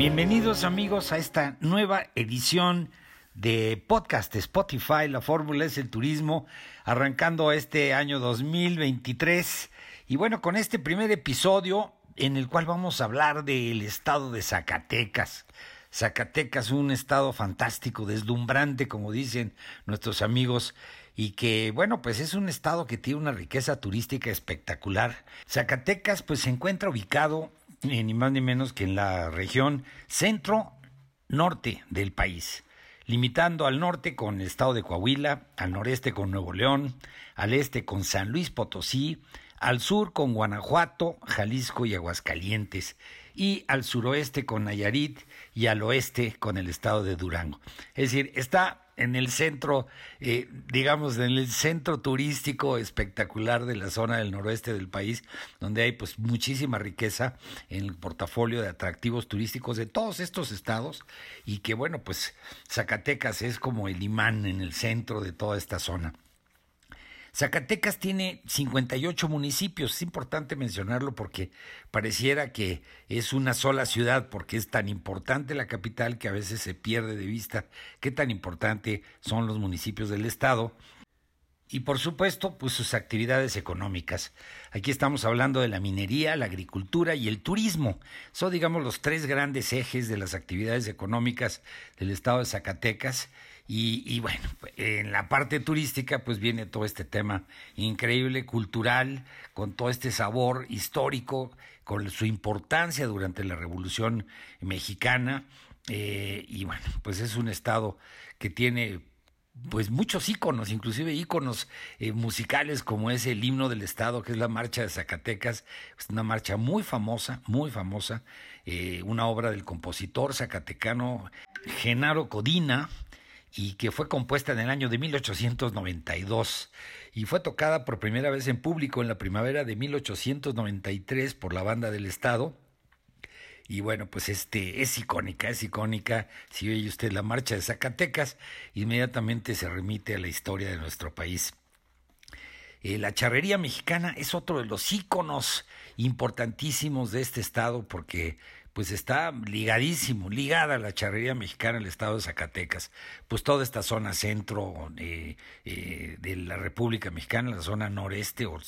Bienvenidos amigos a esta nueva edición de podcast Spotify, la fórmula es el turismo, arrancando este año 2023. Y bueno, con este primer episodio en el cual vamos a hablar del estado de Zacatecas. Zacatecas, un estado fantástico, deslumbrante, como dicen nuestros amigos, y que, bueno, pues es un estado que tiene una riqueza turística espectacular. Zacatecas, pues se encuentra ubicado ni más ni menos que en la región centro-norte del país, limitando al norte con el estado de Coahuila, al noreste con Nuevo León, al este con San Luis Potosí, al sur con Guanajuato, Jalisco y Aguascalientes, y al suroeste con Nayarit y al oeste con el estado de Durango. Es decir, está en el centro, eh, digamos, en el centro turístico espectacular de la zona del noroeste del país, donde hay pues muchísima riqueza en el portafolio de atractivos turísticos de todos estos estados y que bueno, pues Zacatecas es como el imán en el centro de toda esta zona. Zacatecas tiene 58 municipios, es importante mencionarlo porque pareciera que es una sola ciudad, porque es tan importante la capital que a veces se pierde de vista qué tan importante son los municipios del estado. Y por supuesto, pues sus actividades económicas. Aquí estamos hablando de la minería, la agricultura y el turismo. Son, digamos, los tres grandes ejes de las actividades económicas del estado de Zacatecas y, bueno, en la parte turística pues viene todo este tema increíble, cultural, con todo este sabor histórico, con su importancia durante la Revolución Mexicana. Eh, y bueno, pues es un estado que tiene pues muchos íconos, inclusive íconos eh, musicales como es el himno del estado, que es la marcha de Zacatecas, es una marcha muy famosa, muy famosa, eh, una obra del compositor zacatecano Genaro Codina, y que fue compuesta en el año de 1892 y fue tocada por primera vez en público en la primavera de 1893 por la banda del Estado. Y bueno, pues este es icónica, es icónica. Si oye usted la marcha de Zacatecas, inmediatamente se remite a la historia de nuestro país. Eh, la charrería mexicana es otro de los íconos importantísimos de este estado porque pues está ligadísimo, ligada a la charrería mexicana el estado de Zacatecas. Pues toda esta zona centro eh, eh, de la República Mexicana, la zona noreste o,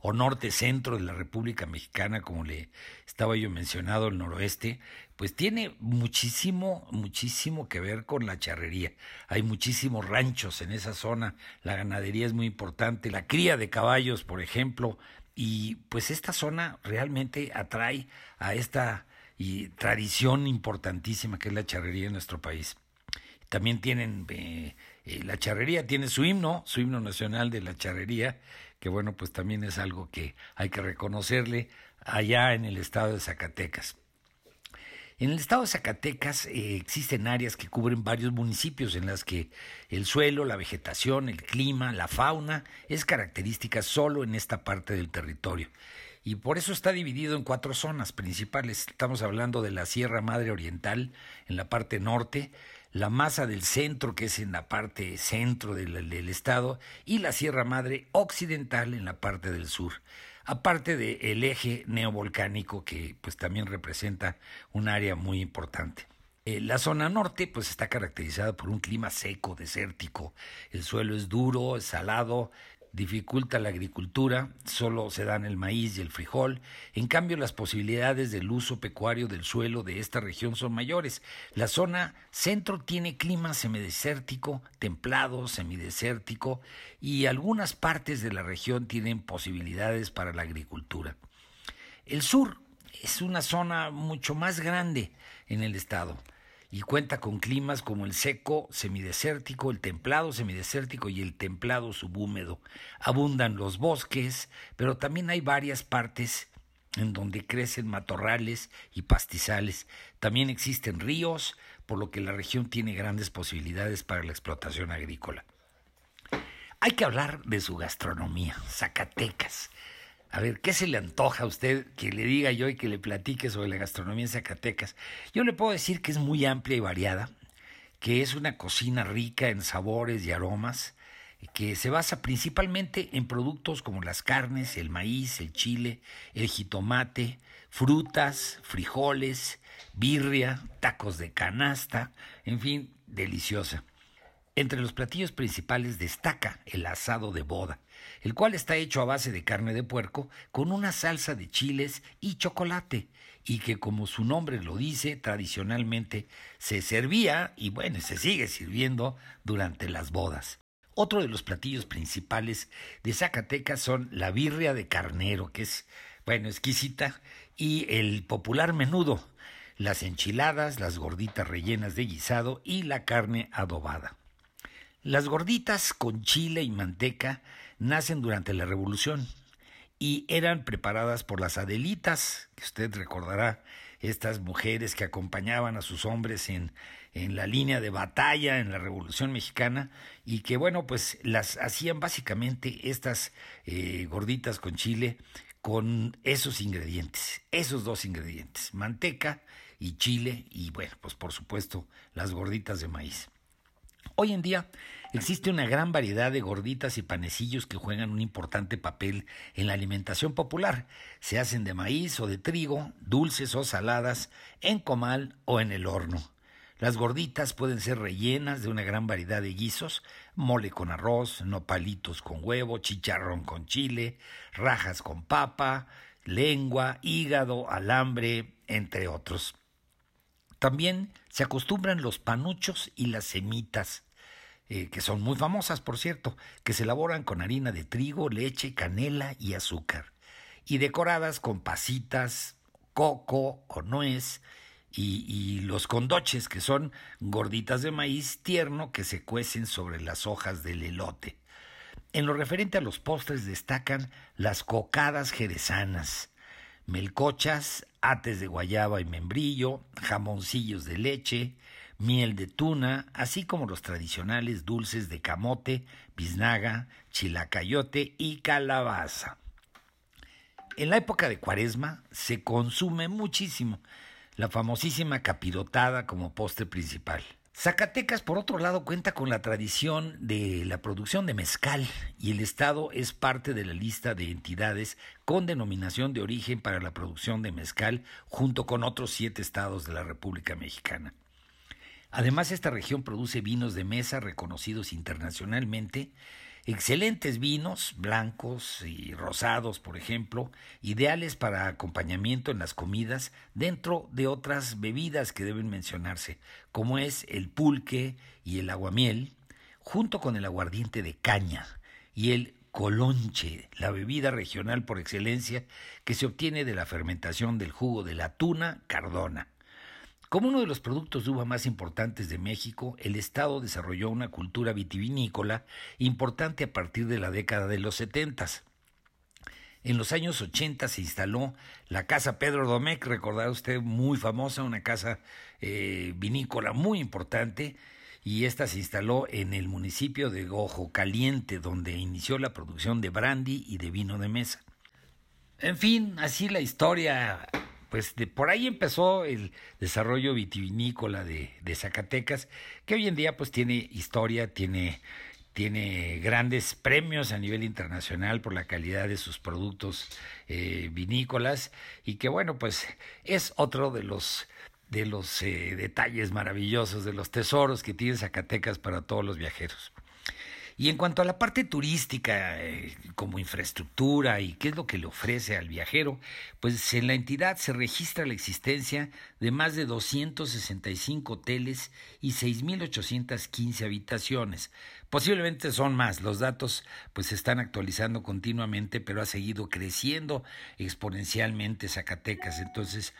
o norte centro de la República Mexicana, como le estaba yo mencionado, el noroeste, pues tiene muchísimo, muchísimo que ver con la charrería. Hay muchísimos ranchos en esa zona, la ganadería es muy importante, la cría de caballos, por ejemplo, y pues esta zona realmente atrae a esta y tradición importantísima que es la charrería en nuestro país. También tienen, eh, eh, la charrería tiene su himno, su himno nacional de la charrería, que bueno, pues también es algo que hay que reconocerle allá en el estado de Zacatecas. En el estado de Zacatecas eh, existen áreas que cubren varios municipios en las que el suelo, la vegetación, el clima, la fauna es característica solo en esta parte del territorio y por eso está dividido en cuatro zonas principales. Estamos hablando de la Sierra Madre Oriental en la parte norte, la masa del centro que es en la parte centro del, estado y la Sierra Madre Occidental en la parte del sur. Aparte del eje neovolcánico que pues también representa un área muy importante. Eh, la zona norte pues está caracterizada por un clima seco, desértico. El suelo es duro, es salado, dificulta la agricultura, solo se dan el maíz y el frijol. En cambio, las posibilidades del uso pecuario del suelo de esta región son mayores. La zona centro tiene clima semidesértico, templado, semidesértico, y algunas partes de la región tienen posibilidades para la agricultura. El sur es una zona mucho más grande en el estado y cuenta con climas como el seco semidesértico, el templado semidesértico y el templado subhúmedo. Abundan los bosques, pero también hay varias partes en donde crecen matorrales y pastizales. También existen ríos, por lo que la región tiene grandes posibilidades para la explotación agrícola. Hay que hablar de su gastronomía, Zacatecas. A ver, ¿qué se le antoja a usted que le diga yo y que le platique sobre la gastronomía en Zacatecas? Yo le puedo decir que es muy amplia y variada, que es una cocina rica en sabores y aromas, que se basa principalmente en productos como las carnes, el maíz, el chile, el jitomate, frutas, frijoles, birria, tacos de canasta, en fin, deliciosa. Entre los platillos principales destaca el asado de boda, el cual está hecho a base de carne de puerco con una salsa de chiles y chocolate, y que como su nombre lo dice, tradicionalmente se servía y bueno, se sigue sirviendo durante las bodas. Otro de los platillos principales de Zacatecas son la birria de carnero, que es, bueno, exquisita, y el popular menudo, las enchiladas, las gorditas rellenas de guisado y la carne adobada. Las gorditas con chile y manteca nacen durante la Revolución y eran preparadas por las Adelitas, que usted recordará, estas mujeres que acompañaban a sus hombres en, en la línea de batalla en la Revolución Mexicana y que, bueno, pues las hacían básicamente estas eh, gorditas con chile con esos ingredientes, esos dos ingredientes, manteca y chile y, bueno, pues por supuesto las gorditas de maíz. Hoy en día existe una gran variedad de gorditas y panecillos que juegan un importante papel en la alimentación popular. Se hacen de maíz o de trigo, dulces o saladas, en comal o en el horno. Las gorditas pueden ser rellenas de una gran variedad de guisos, mole con arroz, nopalitos con huevo, chicharrón con chile, rajas con papa, lengua, hígado, alambre, entre otros. También se acostumbran los panuchos y las semitas, eh, que son muy famosas, por cierto, que se elaboran con harina de trigo, leche, canela y azúcar, y decoradas con pasitas, coco o nuez, y, los condoches, que son gorditas de maíz tierno que se cuecen sobre las hojas del elote. En lo referente a los postres destacan las cocadas jerezanas, melcochas, ates de guayaba y membrillo, jamoncillos de leche, miel de tuna, así como los tradicionales dulces de camote, biznaga, chilacayote y calabaza. En la época de Cuaresma se consume muchísimo la famosísima capirotada como postre principal. Zacatecas, por otro lado, cuenta con la tradición de la producción de mezcal y el Estado es parte de la lista de entidades con denominación de origen para la producción de mezcal junto con otros siete estados de la República Mexicana. Además, esta región produce vinos de mesa reconocidos internacionalmente, excelentes vinos, blancos y rosados, por ejemplo, ideales para acompañamiento en las comidas, dentro de otras bebidas que deben mencionarse, como es el pulque y el aguamiel, junto con el aguardiente de caña y el colonche, la bebida regional por excelencia que se obtiene de la fermentación del jugo de la tuna cardona. Como uno de los productos de uva más importantes de México, el Estado desarrolló una cultura vitivinícola importante a partir de la década de los setentas. En los años 80 se instaló la Casa Pedro Domecq, recordará usted, muy famosa, una casa eh, vinícola muy importante, y esta se instaló en el municipio de Gojo Caliente, donde inició la producción de brandy y de vino de mesa. En fin, así la historia pues de, por ahí empezó el desarrollo vitivinícola de, Zacatecas, que hoy en día pues tiene historia, tiene, tiene grandes premios a nivel internacional por la calidad de sus productos eh, vinícolas y que bueno pues es otro de los de los eh, detalles maravillosos, de los tesoros que tiene Zacatecas para todos los viajeros. Y en cuanto a la parte turística, eh, como infraestructura y qué es lo que le ofrece al viajero, pues en la entidad se registra la existencia de más de 265 hoteles y 6.815 habitaciones. Posiblemente son más, los datos pues se están actualizando continuamente, pero ha seguido creciendo exponencialmente Zacatecas. Entonces,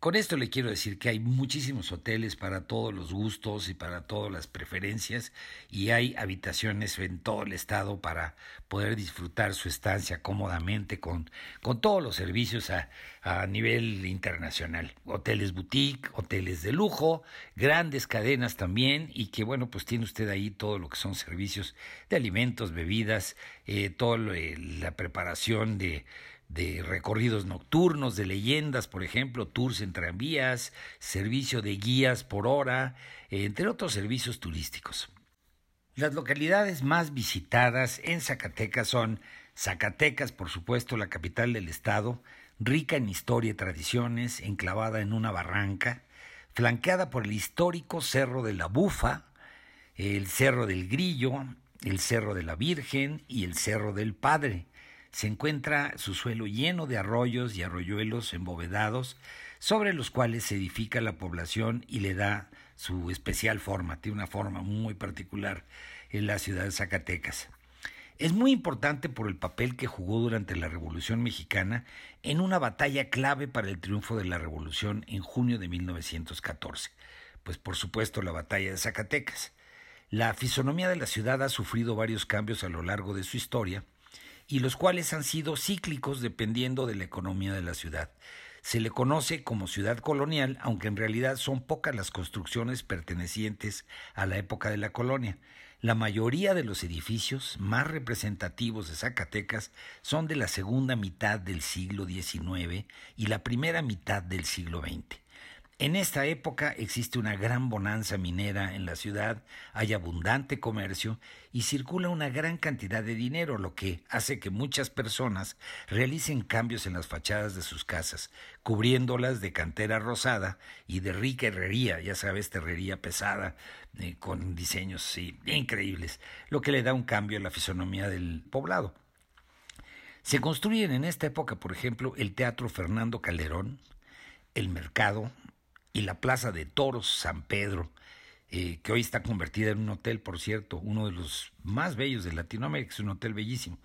con esto le quiero decir que hay muchísimos hoteles para todos los gustos y para todas las preferencias y hay habitaciones en todo el estado para poder disfrutar su estancia cómodamente con, con todos los servicios a, a nivel internacional. Hoteles boutique, hoteles de lujo, grandes cadenas también y que bueno, pues tiene usted ahí todo lo que son servicios de alimentos, bebidas, eh, toda la preparación de de recorridos nocturnos, de leyendas, por ejemplo, tours en tranvías, servicio de guías por hora, entre otros servicios turísticos. Las localidades más visitadas en Zacatecas son Zacatecas, por supuesto, la capital del estado, rica en historia y tradiciones, enclavada en una barranca, flanqueada por el histórico Cerro de la Bufa, el Cerro del Grillo, el Cerro de la Virgen y el Cerro del Padre se encuentra su suelo lleno de arroyos y arroyuelos embovedados, sobre los cuales se edifica la población y le da su especial forma, tiene una forma muy particular en la ciudad de Zacatecas. Es muy importante por el papel que jugó durante la Revolución Mexicana en una batalla clave para el triunfo de la Revolución en junio de 1914, pues por supuesto la batalla de Zacatecas. La fisonomía de la ciudad ha sufrido varios cambios a lo largo de su historia, y los cuales han sido cíclicos dependiendo de la economía de la ciudad. Se le conoce como ciudad colonial, aunque en realidad son pocas las construcciones pertenecientes a la época de la colonia. La mayoría de los edificios más representativos de Zacatecas son de la segunda mitad del siglo XIX y la primera mitad del siglo XX. En esta época existe una gran bonanza minera en la ciudad, hay abundante comercio y circula una gran cantidad de dinero, lo que hace que muchas personas realicen cambios en las fachadas de sus casas, cubriéndolas de cantera rosada y de rica herrería, ya sabes, herrería pesada, eh, con diseños increíbles, lo que le da un cambio a la fisonomía del poblado. Se construyen en esta época, por ejemplo, el Teatro Fernando Calderón, el Mercado, y la Plaza de Toros San Pedro, eh, que hoy está convertida en un hotel, por cierto, uno de los más bellos de Latinoamérica, es un hotel bellísimo.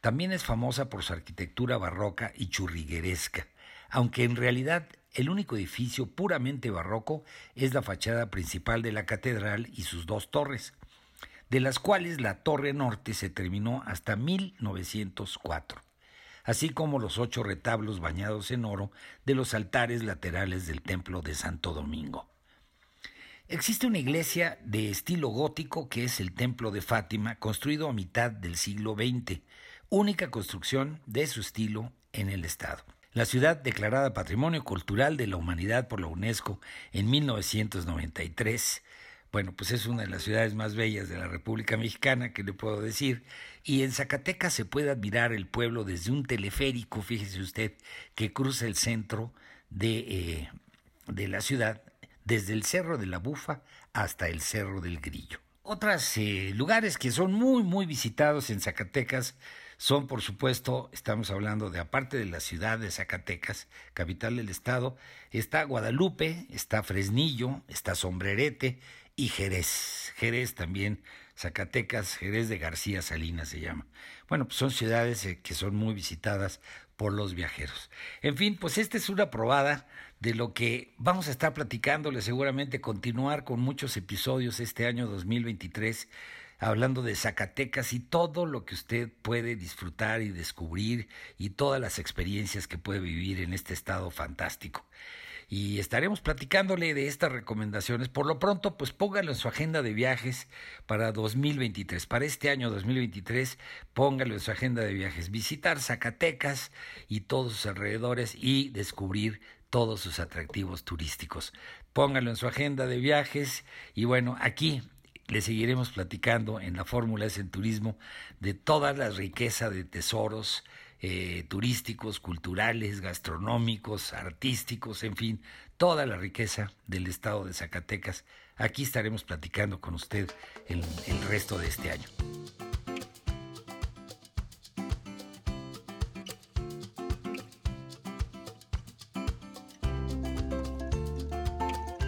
También es famosa por su arquitectura barroca y churrigueresca, aunque en realidad el único edificio puramente barroco es la fachada principal de la catedral y sus dos torres, de las cuales la torre norte se terminó hasta 1904 así como los ocho retablos bañados en oro de los altares laterales del templo de Santo Domingo. Existe una iglesia de estilo gótico que es el Templo de Fátima, construido a mitad del siglo XX, única construcción de su estilo en el estado. La ciudad, declarada Patrimonio Cultural de la Humanidad por la UNESCO en 1993, bueno, pues es una de las ciudades más bellas de la República Mexicana, que le puedo decir. Y en Zacatecas se puede admirar el pueblo desde un teleférico, fíjese usted, que cruza el centro de, eh, de la ciudad, desde el Cerro de la Bufa hasta el Cerro del Grillo. Otros eh, lugares que son muy, muy visitados en Zacatecas son, por supuesto, estamos hablando de, aparte de la ciudad de Zacatecas, capital del estado, está Guadalupe, está Fresnillo, está Sombrerete, y Jerez. Jerez también, Zacatecas, Jerez de García Salinas se llama. Bueno, pues son ciudades eh, que son muy visitadas por los viajeros. En fin, pues esta es una probada de lo que vamos a estar platicándole, seguramente continuar con muchos episodios este año 2023 hablando de Zacatecas y todo lo que usted puede disfrutar y descubrir y todas las experiencias que puede vivir en este estado fantástico y estaremos platicándole de estas recomendaciones. Por lo pronto, pues póngalo en su agenda de viajes para 2023. Para este año 2023, póngalo en su agenda de viajes. Visitar Zacatecas y todos sus alrededores y descubrir todos sus atractivos turísticos. Póngalo en su agenda de viajes y bueno, aquí le seguiremos platicando en la Fórmula S en Turismo de toda la riqueza de tesoros eh, turísticos, culturales, gastronómicos, artísticos, en fin, toda la riqueza del estado de Zacatecas aquí estaremos platicando con usted el, el resto de este año.